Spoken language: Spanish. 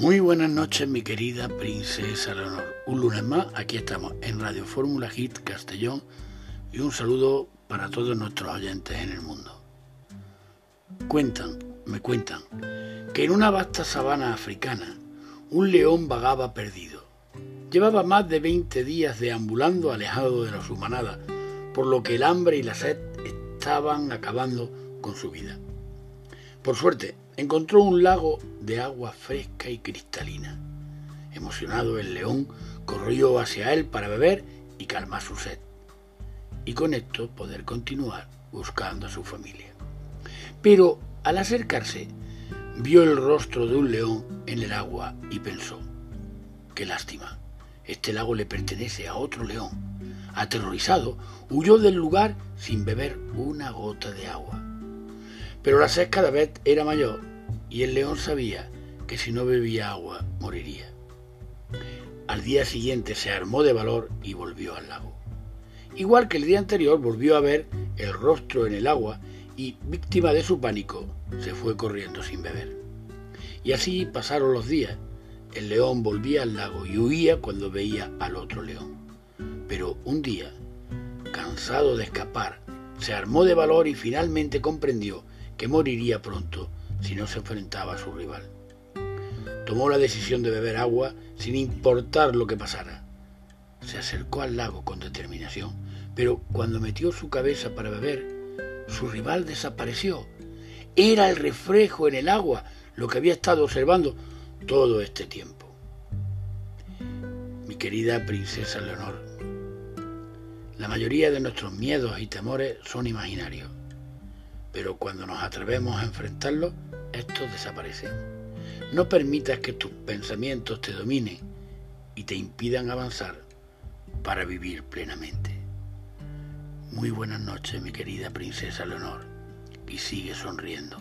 Muy buenas noches, mi querida princesa Leonor. Un lunes más, aquí estamos en Radio Fórmula Hit Castellón y un saludo para todos nuestros oyentes en el mundo. Cuentan, me cuentan, que en una vasta sabana africana un león vagaba perdido. Llevaba más de 20 días deambulando alejado de la su manada, por lo que el hambre y la sed estaban acabando con su vida. Por suerte, encontró un lago de agua fresca y cristalina. Emocionado, el león corrió hacia él para beber y calmar su sed, y con esto poder continuar buscando a su familia. Pero al acercarse, vio el rostro de un león en el agua y pensó, qué lástima, este lago le pertenece a otro león. Aterrorizado, huyó del lugar sin beber una gota de agua. Pero la sed cada vez era mayor y el león sabía que si no bebía agua moriría. Al día siguiente se armó de valor y volvió al lago. Igual que el día anterior volvió a ver el rostro en el agua y, víctima de su pánico, se fue corriendo sin beber. Y así pasaron los días. El león volvía al lago y huía cuando veía al otro león. Pero un día, cansado de escapar, se armó de valor y finalmente comprendió que moriría pronto si no se enfrentaba a su rival. Tomó la decisión de beber agua sin importar lo que pasara. Se acercó al lago con determinación, pero cuando metió su cabeza para beber, su rival desapareció. Era el reflejo en el agua lo que había estado observando todo este tiempo. Mi querida princesa Leonor, la mayoría de nuestros miedos y temores son imaginarios pero cuando nos atrevemos a enfrentarlos, estos desaparecen. No permitas que tus pensamientos te dominen y te impidan avanzar para vivir plenamente. Muy buenas noches, mi querida princesa Leonor, y sigue sonriendo.